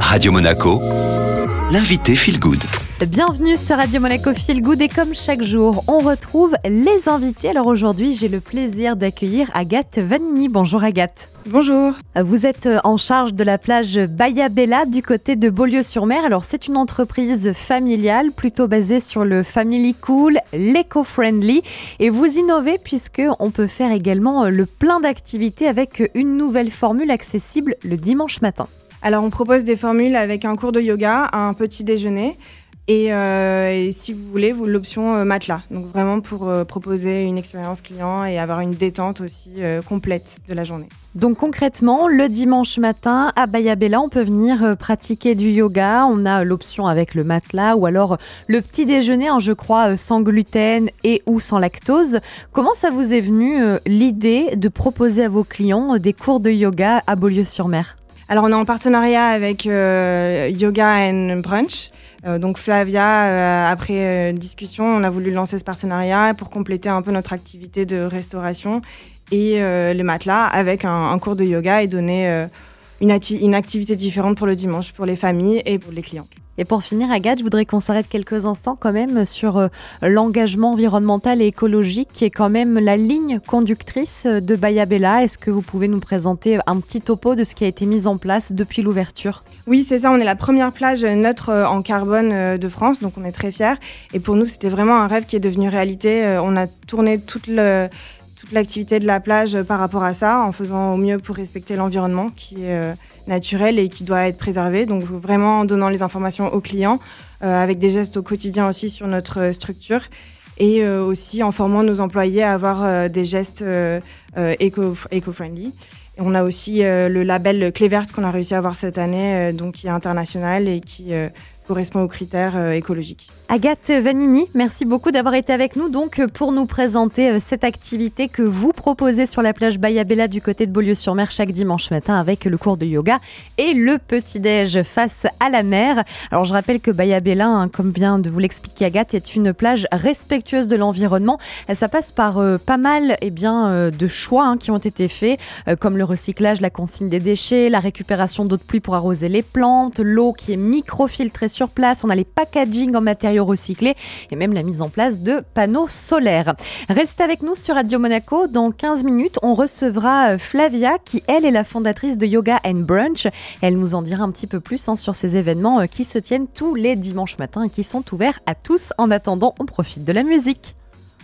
Radio Monaco, l'invité Feel Good. Bienvenue sur Radio Monaco Feel Good et comme chaque jour, on retrouve les invités. Alors aujourd'hui, j'ai le plaisir d'accueillir Agathe Vanini. Bonjour Agathe. Bonjour. Vous êtes en charge de la plage Bella du côté de Beaulieu-sur-Mer. Alors c'est une entreprise familiale plutôt basée sur le family cool, l'éco-friendly et vous innovez puisque on peut faire également le plein d'activités avec une nouvelle formule accessible le dimanche matin. Alors on propose des formules avec un cours de yoga, un petit déjeuner euh, et, si vous voulez, vous l'option euh, matelas. Donc vraiment pour euh, proposer une expérience client et avoir une détente aussi complète de la journée. Donc concrètement, le dimanche matin à Bayabella, on peut venir pratiquer du yoga. On a l'option avec le matelas ou alors le petit déjeuner, hein, je crois, sans gluten et ou sans lactose. Comment ça vous est venu l'idée de proposer à vos clients des cours de yoga à Beaulieu-sur-Mer? Alors on est en partenariat avec Yoga and Brunch. Euh, donc Flavia, euh, après euh, discussion, on a voulu lancer ce partenariat pour compléter un peu notre activité de restauration et le matelas avec un, cours de yoga et donner une, une activité différente pour le dimanche, pour les familles et pour les clients. Et pour finir, Agathe, je voudrais qu'on s'arrête quelques instants quand même sur euh, l'engagement environnemental et écologique qui est quand même la ligne conductrice de Bayabella. Est-ce que vous pouvez nous présenter un petit topo de ce qui a été mis en place depuis l'ouverture? Oui, c'est ça. On est la première plage neutre euh, en carbone euh, de France, donc on est très fiers. Et pour nous, c'était vraiment un rêve qui est devenu réalité. On a tourné toute le toute l'activité de la plage par rapport à ça, en faisant au mieux pour respecter l'environnement qui est naturel et qui doit être préservé. Donc vraiment en donnant les informations aux clients, euh, avec des gestes au quotidien aussi sur notre euh, structure et euh, aussi en formant nos employés à avoir des gestes éco-friendly. on a aussi le label Clévert qu'on a réussi à avoir cette année, donc qui est international et qui correspond aux critères euh, écologiques. Agathe Vanini, merci beaucoup d'avoir été avec nous donc pour nous présenter euh, cette activité que vous proposez sur la plage Bayabella du côté de Beaulieu-sur-Mer chaque dimanche matin avec le cours de yoga et le petit-déj face à la mer. Alors je rappelle que Bayabella, hein, comme vient de vous l'expliquer Agathe, est une plage respectueuse de l'environnement. Ça passe par euh, pas mal eh bien, de choix hein, qui ont été faits, comme le recyclage, la consigne des déchets, la récupération d'eau de pluie pour arroser les plantes, l'eau qui est microfiltrée sur place, on a les packaging en matériaux recyclés et même la mise en place de panneaux solaires. Restez avec nous sur Radio Monaco. Dans 15 minutes, on recevra euh, Flavia qui, elle, est la fondatrice de Yoga and Brunch. Elle nous en dira un petit peu plus hein, sur ces événements euh, qui se tiennent tous les dimanches matins et qui sont ouverts à tous. En attendant, on profite de la musique.